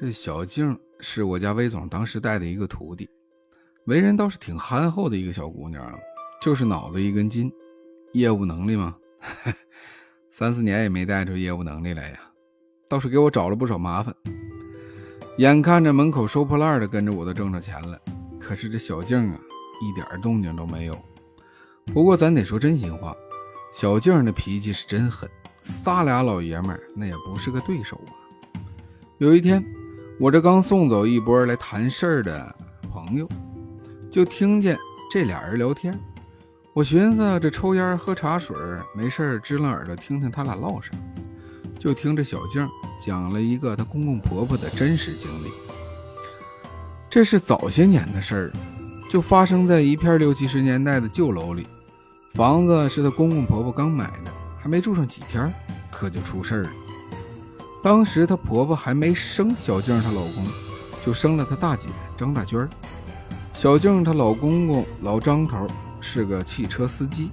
这小静是我家魏总当时带的一个徒弟，为人倒是挺憨厚的一个小姑娘，就是脑子一根筋。业务能力嘛，三四年也没带出业务能力来呀，倒是给我找了不少麻烦。眼看着门口收破烂的跟着我都挣着钱了，可是这小静啊，一点动静都没有。不过咱得说真心话，小静的脾气是真狠，仨俩老爷们那也不是个对手啊。有一天，我这刚送走一波来谈事儿的朋友，就听见这俩人聊天。我寻思这抽烟喝茶水没事支棱耳朵听听他俩唠啥，就听着小静讲了一个她公公婆婆的真实经历。这是早些年的事儿，就发生在一片六七十年代的旧楼里。房子是她公公婆婆刚买的，还没住上几天，可就出事儿了。当时她婆婆还没生小静，她老公就生了她大姐张大娟。小静她老公公老张头是个汽车司机，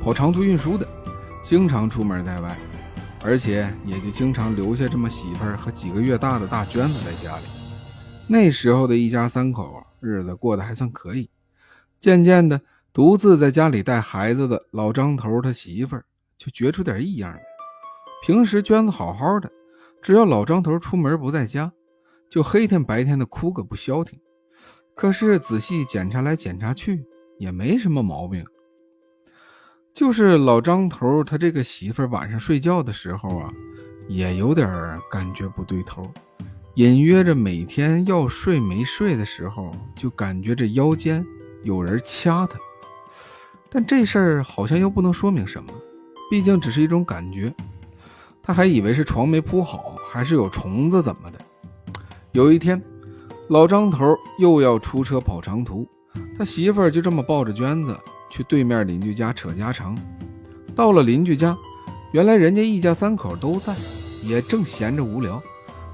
跑长途运输的，经常出门在外，而且也就经常留下这么媳妇儿和几个月大的大娟子在家里。那时候的一家三口日子过得还算可以，渐渐的。独自在家里带孩子的老张头，他媳妇儿就觉出点异样来。平时娟子好好的，只要老张头出门不在家，就黑天白天的哭个不消停。可是仔细检查来检查去，也没什么毛病。就是老张头他这个媳妇晚上睡觉的时候啊，也有点感觉不对头，隐约着每天要睡没睡的时候，就感觉这腰间有人掐他。但这事儿好像又不能说明什么，毕竟只是一种感觉。他还以为是床没铺好，还是有虫子怎么的。有一天，老张头又要出车跑长途，他媳妇儿就这么抱着娟子去对面邻居家扯家常。到了邻居家，原来人家一家三口都在，也正闲着无聊。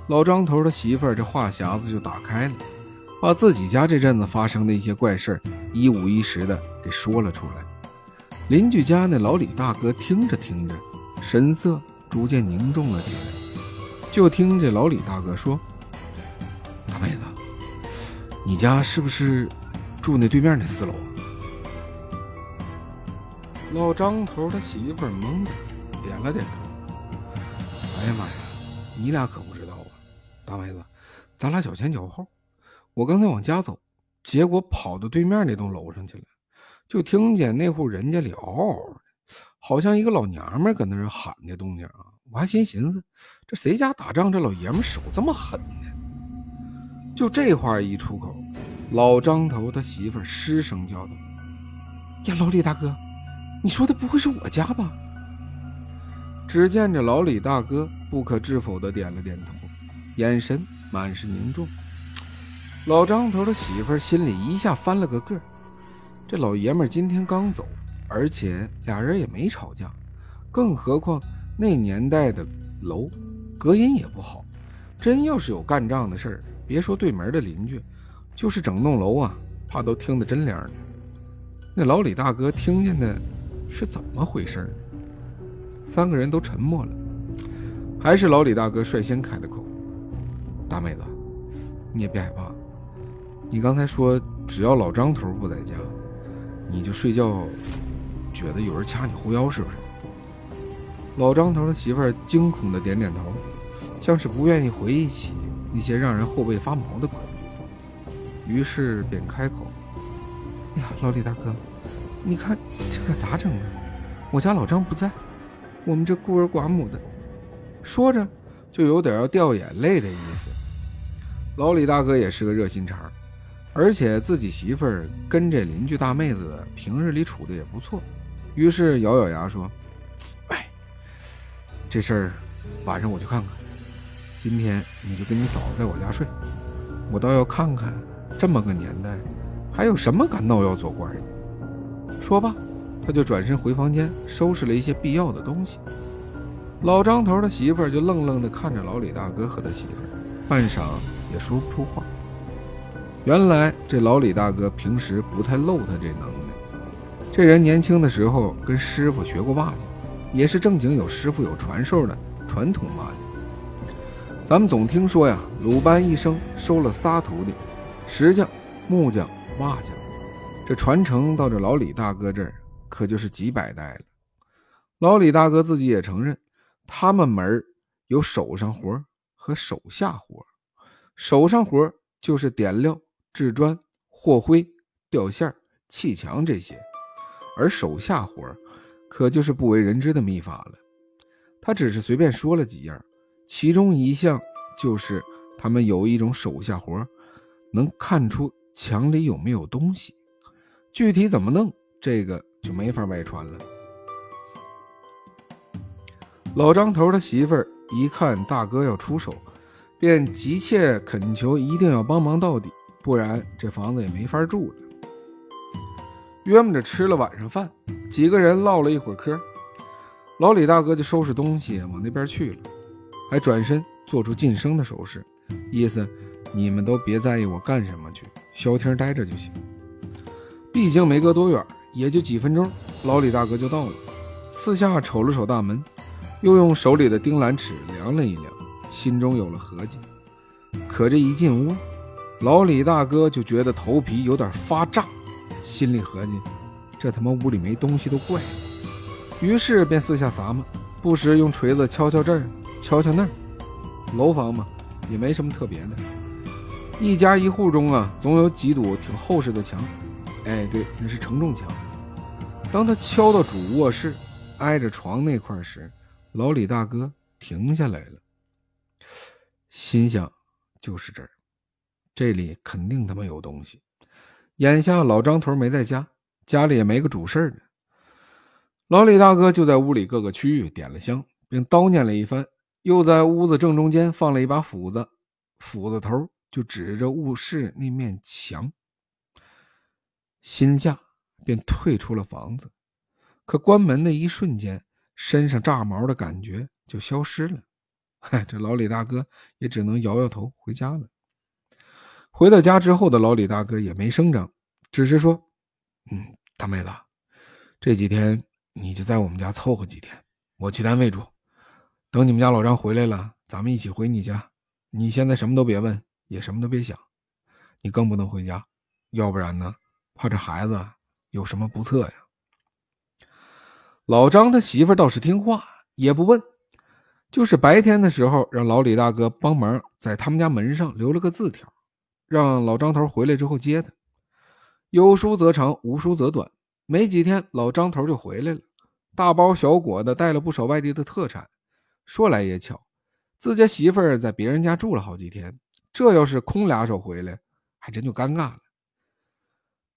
老张头的媳妇儿这话匣子就打开了，把自己家这阵子发生的一些怪事一五一十的给说了出来。邻居家那老李大哥听着听着，神色逐渐凝重了起来。就听这老李大哥说：“大妹子，你家是不是住那对面那四楼？”老张头他媳妇懵的，点了点头。哎呀妈呀，你俩可不知道啊，大妹子，咱俩脚前脚后。我刚才往家走，结果跑到对面那栋楼上去了。就听见那户人家里嗷嗷的，好像一个老娘们搁那儿喊的动静啊！我还心寻思，这谁家打仗，这老爷们手这么狠呢？就这话一出口，老张头他媳妇失声叫道：“呀，老李大哥，你说的不会是我家吧？”只见这老李大哥不可置否的点了点头，眼神满是凝重。老张头的媳妇心里一下翻了个个。这老爷们今天刚走，而且俩人也没吵架，更何况那年代的楼隔音也不好，真要是有干仗的事儿，别说对门的邻居，就是整栋楼啊，怕都听得真凉的。那老李大哥听见的是怎么回事？三个人都沉默了，还是老李大哥率先开的口：“大妹子，你也别害怕，你刚才说只要老张头不在家。”你就睡觉，觉得有人掐你后腰是不是？老张头的媳妇儿惊恐的点点头，像是不愿意回忆起那些让人后背发毛的鬼。于是便开口：“呀，老李大哥，你看这可咋整啊？我家老张不在，我们这孤儿寡母的。”说着就有点要掉眼泪的意思。老李大哥也是个热心肠。而且自己媳妇儿跟这邻居大妹子平日里处的也不错，于是咬咬牙说：“哎，这事儿晚上我去看看。今天你就跟你嫂子在我家睡，我倒要看看这么个年代，还有什么敢闹要做官的。”说罢，他就转身回房间收拾了一些必要的东西。老张头的媳妇儿就愣愣地看着老李大哥和他媳妇儿，半晌也说不出话。原来这老李大哥平时不太露他这能耐，这人年轻的时候跟师傅学过瓦匠，也是正经有师傅有传授的传统麻将。咱们总听说呀，鲁班一生收了仨徒弟，石匠、木匠、瓦匠，这传承到这老李大哥这儿，可就是几百代了。老李大哥自己也承认，他们门有手上活和手下活。手上活就是点料、制砖、和灰、吊线、砌墙这些，而手下活可就是不为人知的秘法了。他只是随便说了几样，其中一项就是他们有一种手下活，能看出墙里有没有东西。具体怎么弄，这个就没法外传了。老张头的媳妇儿一看大哥要出手。便急切恳求，一定要帮忙到底，不然这房子也没法住了。约摸着吃了晚上饭，几个人唠了一会儿嗑，老李大哥就收拾东西往那边去了，还转身做出噤声的手势，意思你们都别在意我干什么去，消停待着就行。毕竟没隔多远，也就几分钟，老李大哥就到了，四下瞅了瞅大门，又用手里的钉兰尺量了一量。心中有了合计，可这一进屋，老李大哥就觉得头皮有点发炸，心里合计：这他妈屋里没东西都怪。于是便四下撒嘛，不时用锤子敲敲这儿，敲敲那儿。楼房嘛，也没什么特别的，一家一户中啊，总有几堵挺厚实的墙。哎，对，那是承重墙。当他敲到主卧室挨着床那块时，老李大哥停下来了。心想，就是这儿，这里肯定他妈有东西。眼下老张头没在家，家里也没个主事的。老李大哥就在屋里各个区域点了香，并叨念了一番，又在屋子正中间放了一把斧子，斧子头就指着卧室那面墙。心驾便退出了房子，可关门的一瞬间，身上炸毛的感觉就消失了。嗨，这老李大哥也只能摇摇头回家了。回到家之后的老李大哥也没声张，只是说：“嗯，大妹子，这几天你就在我们家凑合几天，我去单位住。等你们家老张回来了，咱们一起回你家。你现在什么都别问，也什么都别想，你更不能回家，要不然呢，怕这孩子有什么不测呀。”老张他媳妇倒是听话，也不问。就是白天的时候，让老李大哥帮忙在他们家门上留了个字条，让老张头回来之后接他。有书则长，无书则短。没几天，老张头就回来了，大包小裹的带了不少外地的特产。说来也巧，自家媳妇儿在别人家住了好几天，这要是空俩手回来，还真就尴尬了。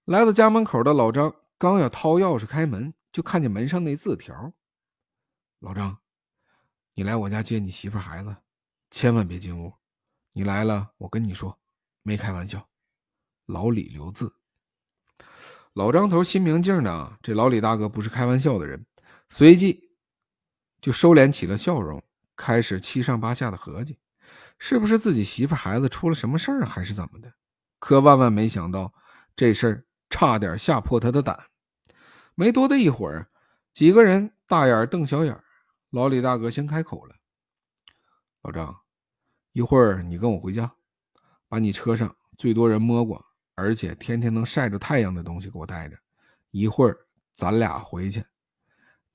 来到家门口的老张刚要掏钥匙开门，就看见门上那字条：“老张。”你来我家接你媳妇孩子，千万别进屋。你来了，我跟你说，没开玩笑。老李留字。老张头心明镜的，这老李大哥不是开玩笑的人，随即就收敛起了笑容，开始七上八下的合计，是不是自己媳妇孩子出了什么事儿，还是怎么的？可万万没想到，这事儿差点吓破他的胆。没多的一会儿，几个人大眼瞪小眼。老李大哥先开口了：“老张，一会儿你跟我回家，把你车上最多人摸过，而且天天能晒着太阳的东西给我带着。一会儿咱俩回去，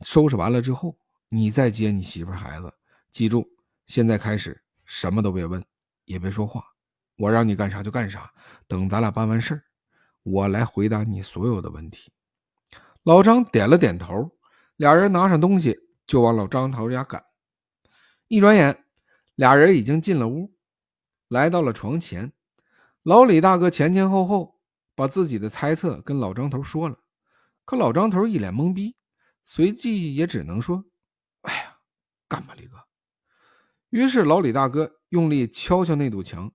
收拾完了之后，你再接你媳妇孩子。记住，现在开始什么都别问，也别说话，我让你干啥就干啥。等咱俩办完事儿，我来回答你所有的问题。”老张点了点头，俩人拿上东西。就往老张头家赶，一转眼，俩人已经进了屋，来到了床前。老李大哥前前后后把自己的猜测跟老张头说了，可老张头一脸懵逼，随即也只能说：“哎呀，干吧，李哥。”于是老李大哥用力敲敲那堵墙，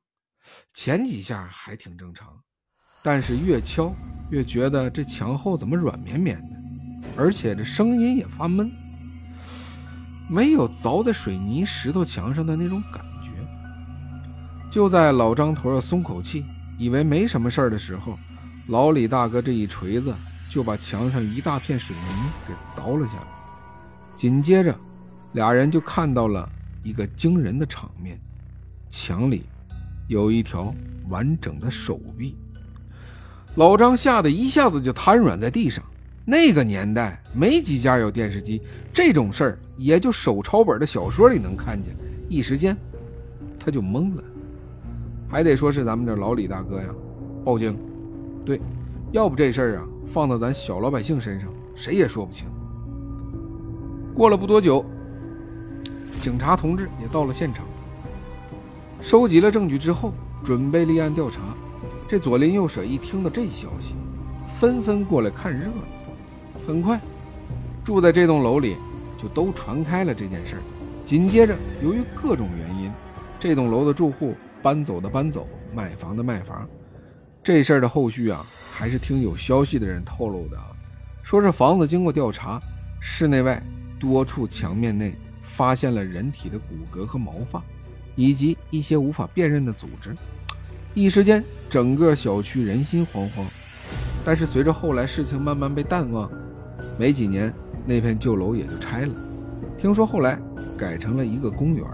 前几下还挺正常，但是越敲越觉得这墙后怎么软绵绵的，而且这声音也发闷。没有凿在水泥石头墙上的那种感。就在老张头要松口气，以为没什么事儿的时候，老李大哥这一锤子就把墙上一大片水泥给凿了下来。紧接着，俩人就看到了一个惊人的场面：墙里有一条完整的手臂。老张吓得一下子就瘫软在地上。那个年代没几家有电视机，这种事儿也就手抄本的小说里能看见。一时间，他就懵了。还得说是咱们这老李大哥呀，报警。对，要不这事儿啊，放到咱小老百姓身上，谁也说不清。过了不多久，警察同志也到了现场，收集了证据之后，准备立案调查。这左邻右舍一听到这消息，纷纷过来看热闹。很快，住在这栋楼里就都传开了这件事儿。紧接着，由于各种原因，这栋楼的住户搬走的搬走，卖房的卖房。这事儿的后续啊，还是听有消息的人透露的，说这房子经过调查，室内外多处墙面内发现了人体的骨骼和毛发，以及一些无法辨认的组织。一时间，整个小区人心惶惶。但是随着后来事情慢慢被淡忘，没几年，那片旧楼也就拆了。听说后来改成了一个公园